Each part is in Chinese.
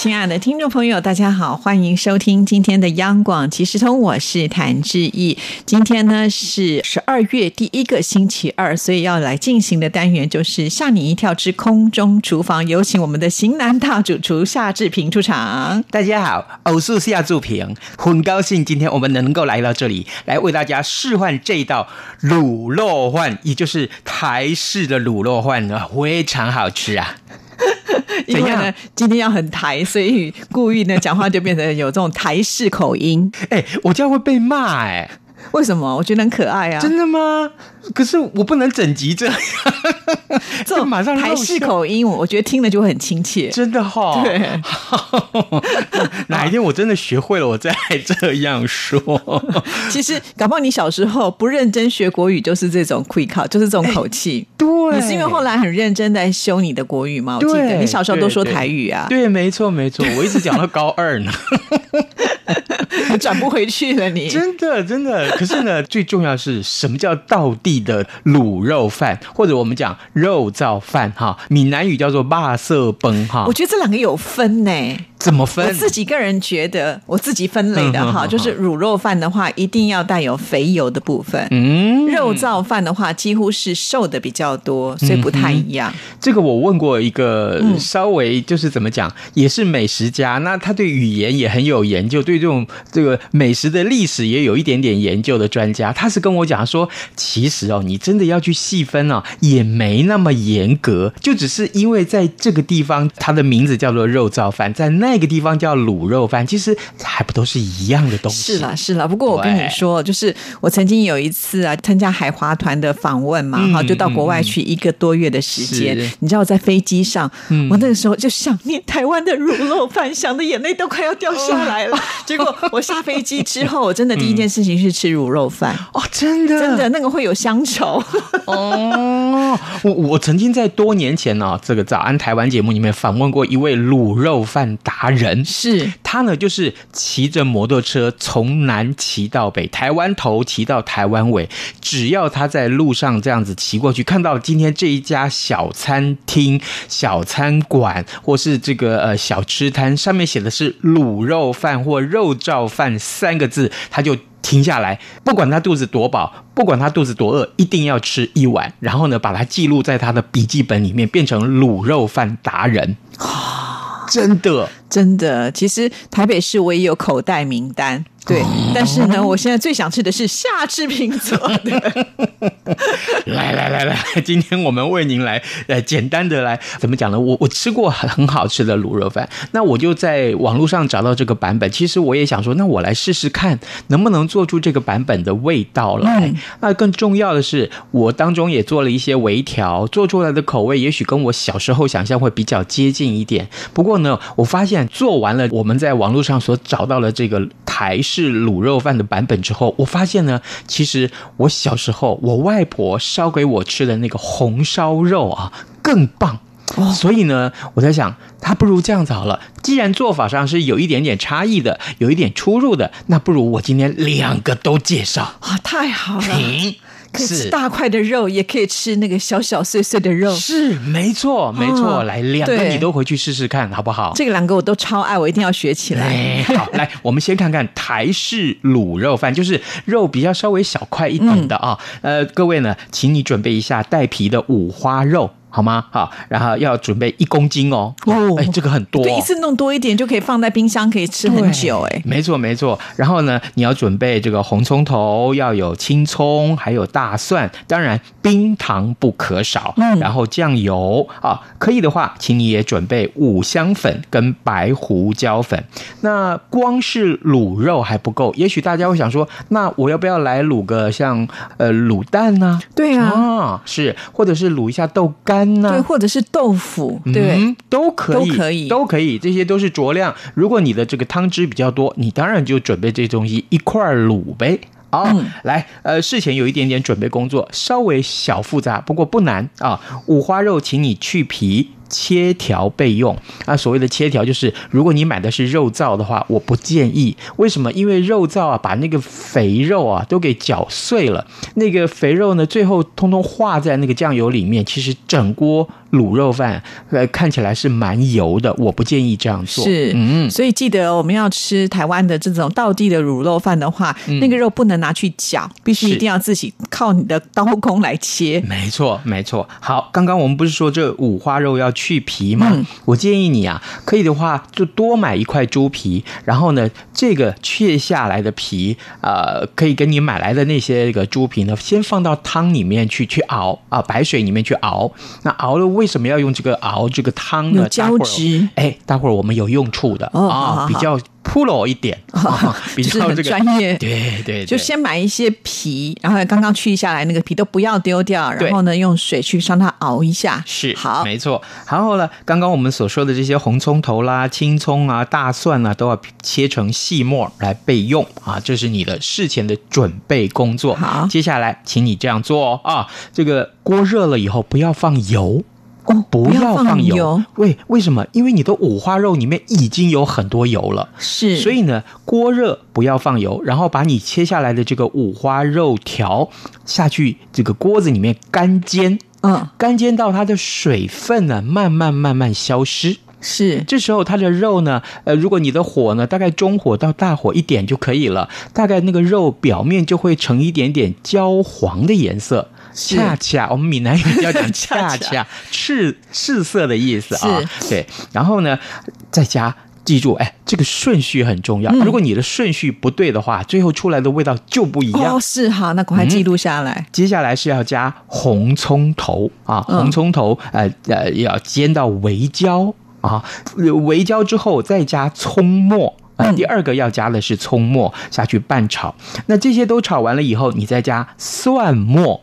亲爱的听众朋友，大家好，欢迎收听今天的央广即时通，我是谭志毅。今天呢是十二月第一个星期二，所以要来进行的单元就是吓你一跳之空中厨房，有请我们的型男大主厨夏志平出场。大家好，偶是夏志平，很高兴今天我们能够来到这里，来为大家示范这道卤肉饭，也就是台式的卤肉饭呢，非常好吃啊。因为呢，今天要很台，所以故意呢讲话就变成有这种台式口音。哎，我这样会被骂哎。为什么？我觉得很可爱啊！真的吗？可是我不能整集这样，这马上台式口音，我觉得听了就会很亲切。真的哈，对。哪一天我真的学会了，我再这样说。其实，搞不好你小时候不认真学国语，就是这种 quick 考，就是这种口气。对，你是因为后来很认真在修你的国语吗？我记得你小时候都说台语啊。对，没错，没错，我一直讲到高二呢。转不回去了，你真的真的。可是呢，最重要是什么叫道地的卤肉饭，或者我们讲肉燥饭哈？闽南语叫做霸色崩哈。我觉得这两个有分呢。怎么分？我自己个人觉得，我自己分类的哈，就是卤肉饭的话，一定要带有肥油的部分。嗯，肉燥饭的话，几乎是瘦的比较多，所以不太一样。这个我问过一个稍微就是怎么讲，也是美食家，那他对语言也很有研究，对这种这个美食的历史也有一点点研究的专家，他是跟我讲说，其实哦，你真的要去细分哦，也没那么严格，就只是因为在这个地方，它的名字叫做肉燥饭，在那。那个地方叫卤肉饭，其实还不都是一样的东西？是啦，是啦。不过我跟你说，就是我曾经有一次啊，参加海华团的访问嘛，哈，就到国外去一个多月的时间。你知道，在飞机上，我那个时候就想念台湾的卤肉饭，想的眼泪都快要掉下来了。结果我下飞机之后，我真的第一件事情是吃卤肉饭。哦，真的，真的，那个会有乡愁。哦，我我曾经在多年前呢，这个早安台湾节目里面访问过一位卤肉饭达。达人是他呢，就是骑着摩托车从南骑到北，台湾头骑到台湾尾。只要他在路上这样子骑过去，看到今天这一家小餐厅、小餐馆或是这个呃小吃摊，上面写的是卤肉饭或肉燥饭三个字，他就停下来，不管他肚子多饱，不管他肚子多饿，一定要吃一碗，然后呢，把它记录在他的笔记本里面，变成卤肉饭达人。真的，真的，其实台北市我也有口袋名单。对，但是呢，我现在最想吃的是夏志平做的。来来来来，今天我们为您来呃简单的来怎么讲呢？我我吃过很很好吃的卤肉饭，那我就在网络上找到这个版本。其实我也想说，那我来试试看能不能做出这个版本的味道来。那更重要的是，我当中也做了一些微调，做出来的口味也许跟我小时候想象会比较接近一点。不过呢，我发现做完了我们在网络上所找到的这个台。是卤肉饭的版本之后，我发现呢，其实我小时候我外婆烧给我吃的那个红烧肉啊更棒，所以呢，我在想，它不如这样子好了。既然做法上是有一点点差异的，有一点出入的，那不如我今天两个都介绍啊！太好了。可以吃大块的肉，也可以吃那个小小碎碎的肉。是，没错，没错。来，两个你都回去试试看，好不好？这个两个我都超爱，我一定要学起来。好，来，我们先看看台式卤肉饭，就是肉比较稍微小块一点的啊。呃，各位呢，请你准备一下带皮的五花肉。好吗？好，然后要准备一公斤哦。哦，哎，这个很多，对，一次弄多一点就可以放在冰箱，可以吃很久。哎，没错没错。然后呢，你要准备这个红葱头，要有青葱，还有大蒜，当然冰糖不可少。嗯，然后酱油啊，可以的话，请你也准备五香粉跟白胡椒粉。那光是卤肉还不够，也许大家会想说，那我要不要来卤个像呃卤蛋呢？对啊，是，或者是卤一下豆干。对，或者是豆腐，对，都可以，都可以，都可以，这些都是酌量。如果你的这个汤汁比较多，你当然就准备这东西一块卤呗。好，来，呃，事前有一点点准备工作，稍微小复杂，不过不难啊。五花肉，请你去皮。切条备用。那，所谓的切条就是，如果你买的是肉燥的话，我不建议。为什么？因为肉燥啊，把那个肥肉啊都给搅碎了，那个肥肉呢，最后通通化在那个酱油里面，其实整锅。卤肉饭呃看起来是蛮油的，我不建议这样做。是，嗯，所以记得我们要吃台湾的这种道地的卤肉饭的话，那个肉不能拿去搅，必须一定要自己靠你的刀工来切。没错，没错。好，刚刚我们不是说这五花肉要去皮嘛？我建议你啊，可以的话就多买一块猪皮，然后呢，这个切下来的皮呃，可以跟你买来的那些个猪皮呢，先放到汤里面去去熬啊，白水里面去熬。那熬了。为什么要用这个熬这个汤呢？胶质，哎，待会儿我们有用处的啊，比较。Pro 一点，比较这个专业，对对，就先买一些皮，然后刚刚去下来那个皮都不要丢掉，然后呢用水去让它熬一下，是好，没错。然后呢，刚刚我们所说的这些红葱头啦、青葱啊、大蒜啊，都要切成细末来备用啊，这是你的事前的准备工作。好，接下来请你这样做哦啊，这个锅热了以后不要放油。不要放油，为为什么？因为你的五花肉里面已经有很多油了，是，所以呢，锅热不要放油，然后把你切下来的这个五花肉条下去这个锅子里面干煎，嗯，干煎到它的水分呢慢慢慢慢消失，是，这时候它的肉呢，呃，如果你的火呢大概中火到大火一点就可以了，大概那个肉表面就会呈一点点焦黄的颜色。恰恰，我们闽南语要讲恰恰赤赤色的意思啊，对。然后呢，再加记住，哎，这个顺序很重要。如果你的顺序不对的话，最后出来的味道就不一样。哦，是哈，那赶快记录下来。接下来是要加红葱头啊，红葱头，呃呃，要煎到微焦啊，微焦之后再加葱末。第二个要加的是葱末下去拌炒。那这些都炒完了以后，你再加蒜末。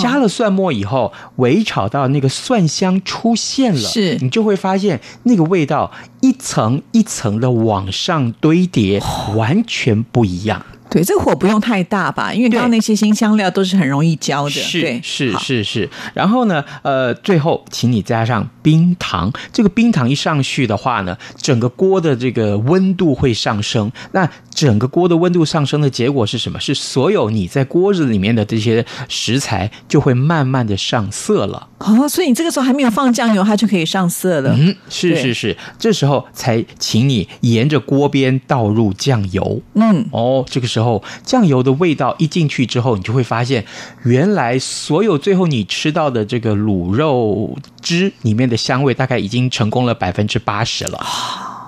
加了蒜末以后，微炒到那个蒜香出现了，是。你就会发现那个味道一层一层的往上堆叠，完全不一样。对，这个火不用太大吧？因为刚刚那些新香料都是很容易焦的。是是是是。然后呢，呃，最后请你加上冰糖。这个冰糖一上去的话呢，整个锅的这个温度会上升。那整个锅的温度上升的结果是什么？是所有你在锅子里面的这些食材就会慢慢的上色了。哦，所以你这个时候还没有放酱油，它就可以上色了。嗯，是是是。这时候才请你沿着锅边倒入酱油。嗯，哦，这个时候。后酱油的味道一进去之后，你就会发现，原来所有最后你吃到的这个卤肉汁里面的香味，大概已经成功了百分之八十了。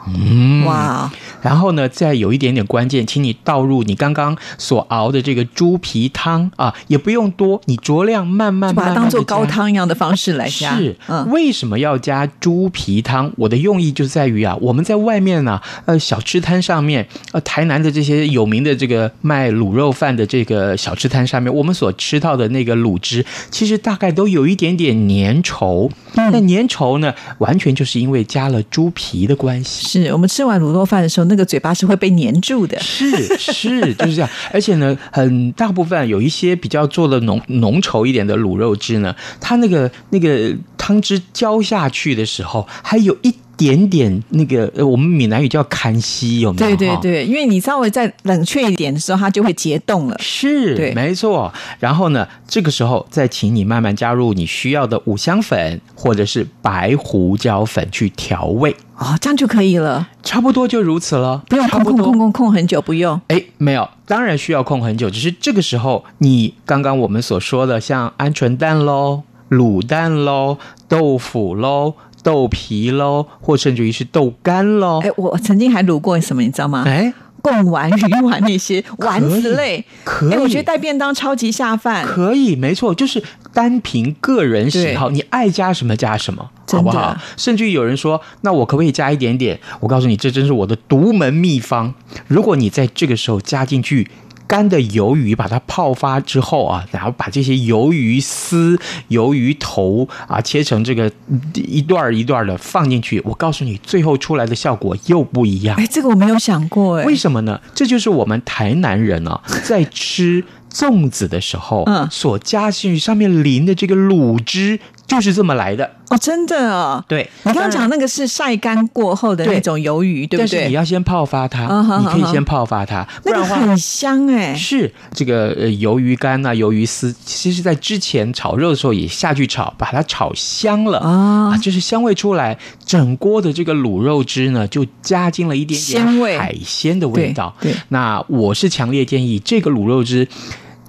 嗯，哇！然后呢，再有一点点关键，请你倒入你刚刚所熬的这个猪皮汤啊，也不用多，你酌量慢慢把它当做高汤一样的方式来加。是，为什么要加猪皮汤？我的用意就在于啊，我们在外面呢，呃，小吃摊上面，呃，台南的这些有名的这个卖卤肉饭的这个小吃摊上面，我们所吃到的那个卤汁，其实大概都有一点点粘稠。那粘稠呢，完全就是因为加了猪皮的关系。是我们吃完卤肉饭的时候。那个嘴巴是会被粘住的，是是就是这样，而且呢，很大部分有一些比较做的浓浓稠一点的卤肉汁呢，它那个那个汤汁浇下去的时候，还有一。点点那个，我们闽南语叫“看西”，有没有？对对对，因为你稍微再冷却一点的时候，它就会结冻了。是，对，没错。然后呢，这个时候再请你慢慢加入你需要的五香粉或者是白胡椒粉去调味。哦，这样就可以了，差不多就如此了，不用控控控控控很久，不用。哎，没有，当然需要控很久，只是这个时候你刚刚我们所说的，像鹌鹑蛋喽、卤蛋喽、豆腐喽。豆皮喽，或甚至于是豆干喽。哎，我曾经还卤过什么，你知道吗？哎，贡丸、鱼丸那些 丸子类，可以。我觉得带便当超级下饭。可以，没错，就是单凭个人喜好，你爱加什么加什么，好不好？甚至于有人说，那我可不可以加一点点？我告诉你，这真是我的独门秘方。如果你在这个时候加进去。干的鱿鱼把它泡发之后啊，然后把这些鱿鱼丝、鱿鱼头啊切成这个一段一段的放进去，我告诉你，最后出来的效果又不一样。哎，这个我没有想过哎，为什么呢？这就是我们台南人啊，在吃。粽子的时候，嗯，所加进去上面淋的这个卤汁，就是这么来的哦，真的哦。对，你刚刚讲那个是晒干过后的那种鱿鱼，对不对？但是你要先泡发它，你可以先泡发它，那个很香哎。是这个呃鱿鱼干啊，鱿鱼丝，其实在之前炒肉的时候也下去炒，把它炒香了啊，就是香味出来，整锅的这个卤肉汁呢就加进了一点点海鲜的味道。对，那我是强烈建议这个卤肉汁。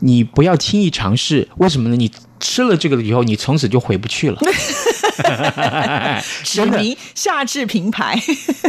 你不要轻易尝试，为什么呢？你吃了这个以后，你从此就回不去了。指名夏至平牌，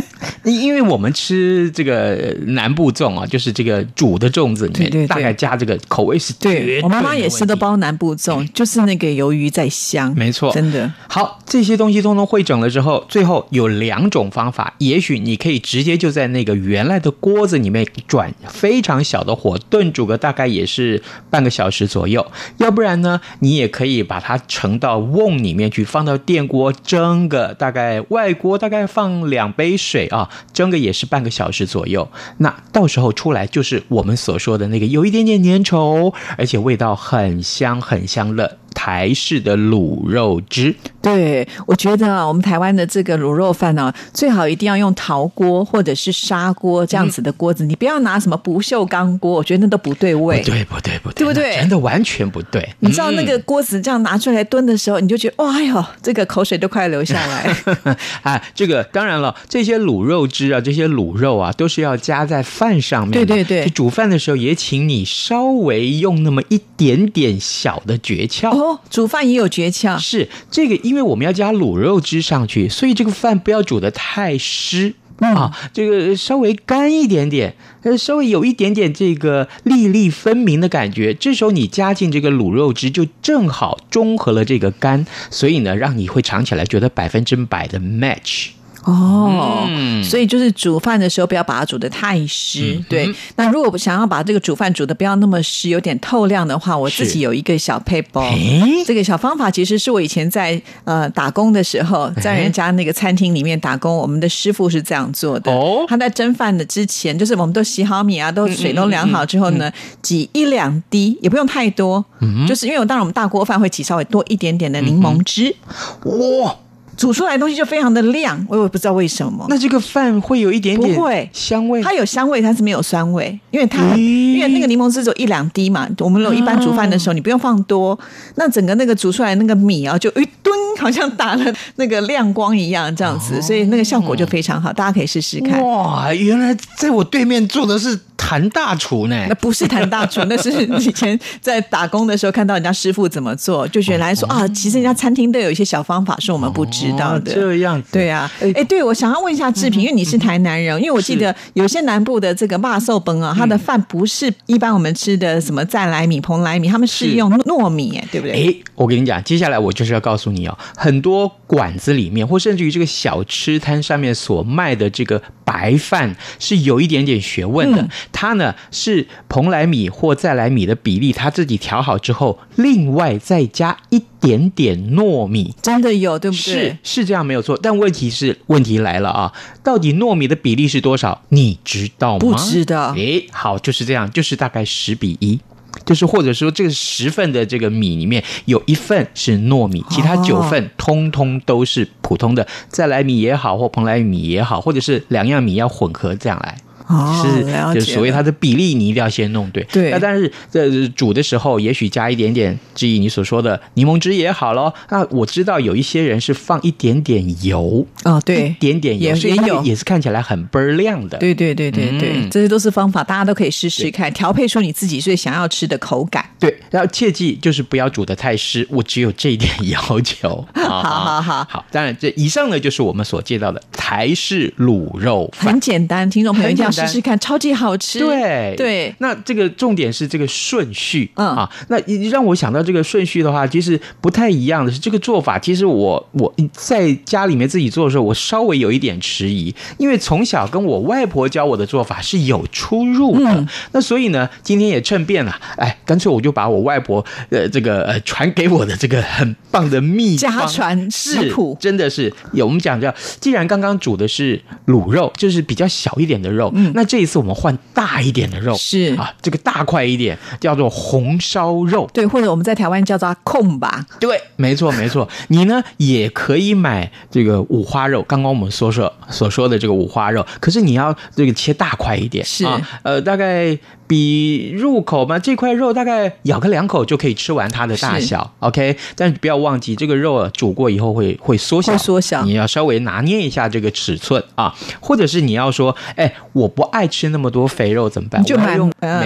因为我们吃这个南部粽啊，就是这个煮的粽子里面，大概加这个口味是对。我妈妈也是都包南部粽，就是那个鱿鱼在香，没错，真的好。这些东西通通会整了之后，最后有两种方法，也许你可以直接就在那个原来的锅子里面转非常小的火炖煮个大概也是半个小时左右，要不然呢，你也可以把它盛到瓮里面去，放到电。电锅蒸个大概外锅大概放两杯水啊，蒸个也是半个小时左右。那到时候出来就是我们所说的那个有一点点粘稠，而且味道很香很香的。台式的卤肉汁，对我觉得啊，我们台湾的这个卤肉饭呢，最好一定要用陶锅或者是砂锅这样子的锅子，你不要拿什么不锈钢锅，我觉得那都不对味。不对，不对，不对，对不对？真的完全不对。你知道那个锅子这样拿出来炖的时候，你就觉得哇哟，这个口水都快流下来。啊，这个当然了，这些卤肉汁啊，这些卤肉啊，都是要加在饭上面。对对对，煮饭的时候也请你稍微用那么一点点小的诀窍哦。煮饭也有诀窍，是这个，因为我们要加卤肉汁上去，所以这个饭不要煮的太湿啊，这个稍微干一点点，呃，稍微有一点点这个粒粒分明的感觉，这时候你加进这个卤肉汁，就正好中和了这个干，所以呢，让你会尝起来觉得百分之百的 match。哦，所以就是煮饭的时候不要把它煮的太湿。对，那如果想要把这个煮饭煮的不要那么湿，有点透亮的话，我自己有一个小 paper。这个小方法其实是我以前在呃打工的时候，在人家那个餐厅里面打工，我们的师傅是这样做的。哦，他在蒸饭的之前，就是我们都洗好米啊，都水都凉好之后呢，挤一两滴，也不用太多，就是因为我当然我们大锅饭会挤稍微多一点点的柠檬汁。哇！煮出来的东西就非常的亮，我也不知道为什么。那这个饭会有一点点不会香味，它有香味，它是没有酸味，因为它因为那个柠檬汁只有一两滴嘛。我们有一般煮饭的时候，你不用放多，那整个那个煮出来那个米啊，就一吨好像打了那个亮光一样，这样子，所以那个效果就非常好，大家可以试试看。哇，原来在我对面做的是。谭大厨呢？那不是谭大厨，那是以前在打工的时候看到人家师傅怎么做，就原来说啊，其实人家餐厅都有一些小方法是我们不知道的。这样子，对啊。哎，对我想要问一下志平，因为你是台南人，因为我记得有些南部的这个骂寿崩啊，他的饭不是一般我们吃的什么再来米、蓬莱米，他们是用糯米，哎，对不对？哎，我跟你讲，接下来我就是要告诉你哦，很多馆子里面，或甚至于这个小吃摊上面所卖的这个白饭是有一点点学问的，它呢是。蓬莱米或再来米的比例，它自己调好之后，另外再加一点点糯米，真的有对不对？是是这样没有错，但问题是问题来了啊！到底糯米的比例是多少？你知道吗？不知道。诶，好，就是这样，就是大概十比一，就是或者说这个十份的这个米里面有一份是糯米，其他九份通通都是普通的再来米也好，或蓬莱米也好，或者是两样米要混合这样来。是，就所谓它的比例，你一定要先弄对。对，那但是在煮的时候，也许加一点点，至于你所说的柠檬汁也好咯。那我知道有一些人是放一点点油哦，对，一点点油，也有，也是看起来很倍儿亮的。对对对对对，这些都是方法，大家都可以试试看，调配出你自己最想要吃的口感。对，然后切记就是不要煮的太湿，我只有这一点要求。好好好好，当然这以上呢就是我们所介绍的台式卤肉饭，很简单，听众朋友一定要。试试看，超级好吃。对对，那这个重点是这个顺序啊。那让我想到这个顺序的话，其实不太一样的是这个做法。其实我我在家里面自己做的时候，我稍微有一点迟疑，因为从小跟我外婆教我的做法是有出入的。那所以呢，今天也趁便了，哎，干脆我就把我外婆呃这个呃传给我的这个很棒的秘家传食谱，真的是有我们讲叫，既然刚刚煮的是卤肉，就是比较小一点的肉。嗯，那这一次我们换大一点的肉，是。啊，这个大块一点叫做红烧肉，对，或者我们在台湾叫做控吧，对，没错没错。你呢也可以买这个五花肉，刚刚我们所说所说的这个五花肉，可是你要这个切大块一点，是。啊，呃，大概比入口嘛，这块肉大概咬个两口就可以吃完它的大小，OK。但是不要忘记，这个肉煮过以后会会缩小，会缩小，你要稍微拿捏一下这个尺寸啊，或者是你要说，哎，我不爱吃那么多肥肉怎么办？就买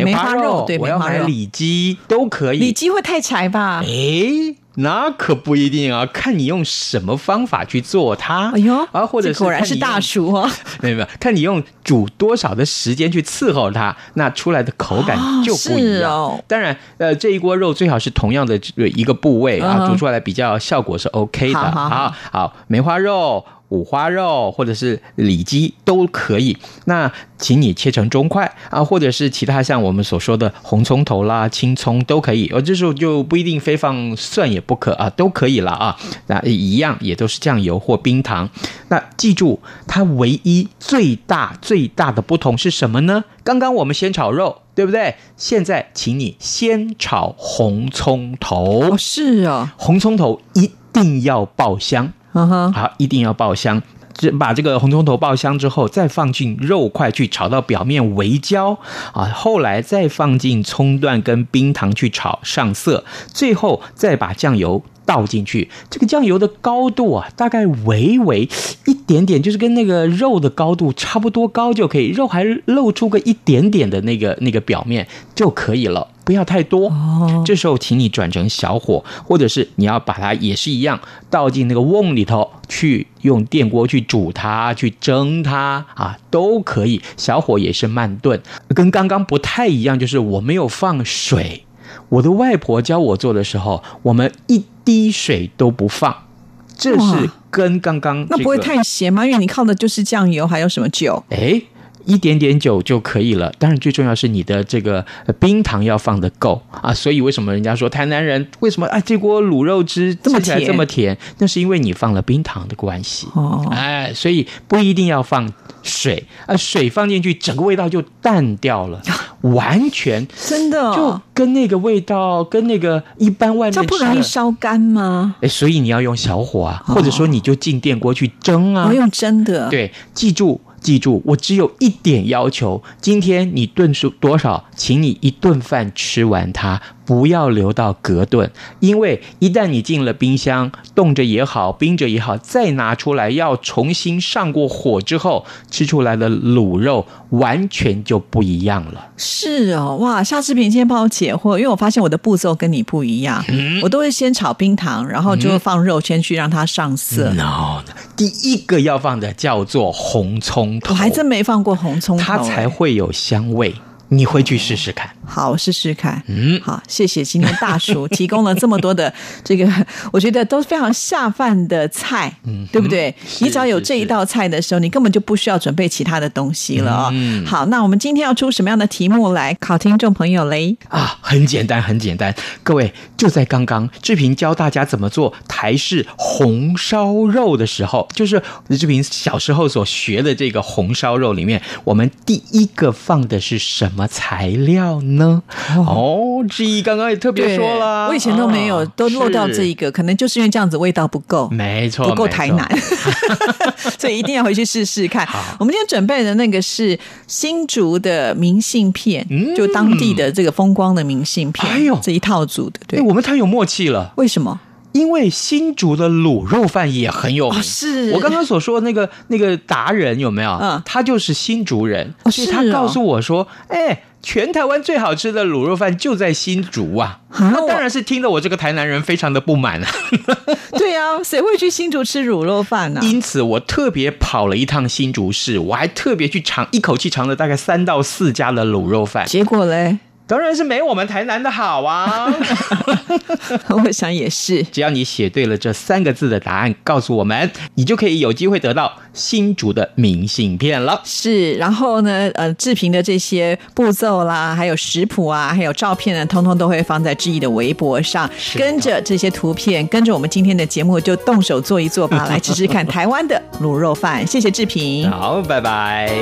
梅花肉，对，我要买里脊都可以。里脊会太柴吧？哎。那可不一定啊，看你用什么方法去做它。哎呦，啊，或者是果然是大叔哦。没有没有，看你用煮多少的时间去伺候它，那出来的口感就不一样。哦、当然，呃，这一锅肉最好是同样的一个部位啊，煮出来比较效果是 OK 的。好，好，梅花肉。五花肉或者是里脊都可以，那请你切成中块啊，或者是其他像我们所说的红葱头啦、青葱都可以，而这时候就不一定非放蒜也不可啊，都可以了啊。那一样也都是酱油或冰糖。那记住，它唯一最大最大的不同是什么呢？刚刚我们先炒肉，对不对？现在请你先炒红葱头。哦，是哦，红葱头一定要爆香。嗯哼好，一定要爆香。这把这个红葱头爆香之后，再放进肉块去炒到表面微焦啊。后来再放进葱段跟冰糖去炒上色，最后再把酱油倒进去。这个酱油的高度啊，大概微微一点点，就是跟那个肉的高度差不多高就可以。肉还露出个一点点的那个那个表面就可以了。不要太多，这时候请你转成小火，或者是你要把它也是一样倒进那个瓮里头去，用电锅去煮它、去蒸它啊，都可以。小火也是慢炖，跟刚刚不太一样，就是我没有放水。我的外婆教我做的时候，我们一滴水都不放，这是跟刚刚那不会太咸吗？因为你靠的就是酱油，还有什么酒？哎。一点点酒就可以了，当然最重要是你的这个冰糖要放的够啊。所以为什么人家说台南人为什么啊这锅卤肉汁吃起来这么甜？那是因为你放了冰糖的关系哦。哎，所以不一定要放水啊，水放进去整个味道就淡掉了，完全 真的就跟那个味道跟那个一般外面这不容易烧干吗？哎，所以你要用小火啊，或者说你就进电锅去蒸啊，我用蒸的。对，记住。记住，我只有一点要求：今天你顿数多少，请你一顿饭吃完它。不要留到隔顿，因为一旦你进了冰箱，冻着也好，冰着也好，再拿出来要重新上过火之后，吃出来的卤肉完全就不一样了。是哦，哇，夏志平今天帮我解惑，因为我发现我的步骤跟你不一样，我都会先炒冰糖，然后就放肉先去让它上色。No，第一个要放的叫做红葱头，我还真没放过红葱头，它才会有香味。你回去试试看，好，试试看。嗯，好，谢谢今天大叔提供了这么多的这个，我觉得都非常下饭的菜，嗯，对不对？你只要有这一道菜的时候，你根本就不需要准备其他的东西了哦。好，那我们今天要出什么样的题目来考听众朋友嘞？啊，很简单，很简单。各位就在刚刚志平教大家怎么做台式红烧肉的时候，就是志平小时候所学的这个红烧肉里面，我们第一个放的是什么？什么材料呢？哦，志毅刚刚也特别说了，我以前都没有，都漏掉这一个，可能就是因为这样子味道不够，没错，不够台南，所以一定要回去试试看。我们今天准备的那个是新竹的明信片，就当地的这个风光的明信片，哎呦，这一套组的，对，我们太有默契了，为什么？因为新竹的卤肉饭也很有名，是我刚刚所说的那个那个达人有没有？嗯，他就是新竹人，所以他告诉我说：“哎，全台湾最好吃的卤肉饭就在新竹啊！”那当然是听得我这个台南人非常的不满啊。对啊，谁会去新竹吃卤肉饭呢？因此我特别跑了一趟新竹市，我还特别去尝一口气尝了大概三到四家的卤肉饭，结果嘞？当然是没我们台南的好啊！我想也是。只要你写对了这三个字的答案，告诉我们，你就可以有机会得到新竹的明信片了。是，然后呢，呃，制平的这些步骤啦，还有食谱啊，还有照片呢，通通都会放在志毅的微博上。跟着这些图片，跟着我们今天的节目，就动手做一做吧，来吃吃看台湾的卤肉饭。谢谢志平，好，拜拜。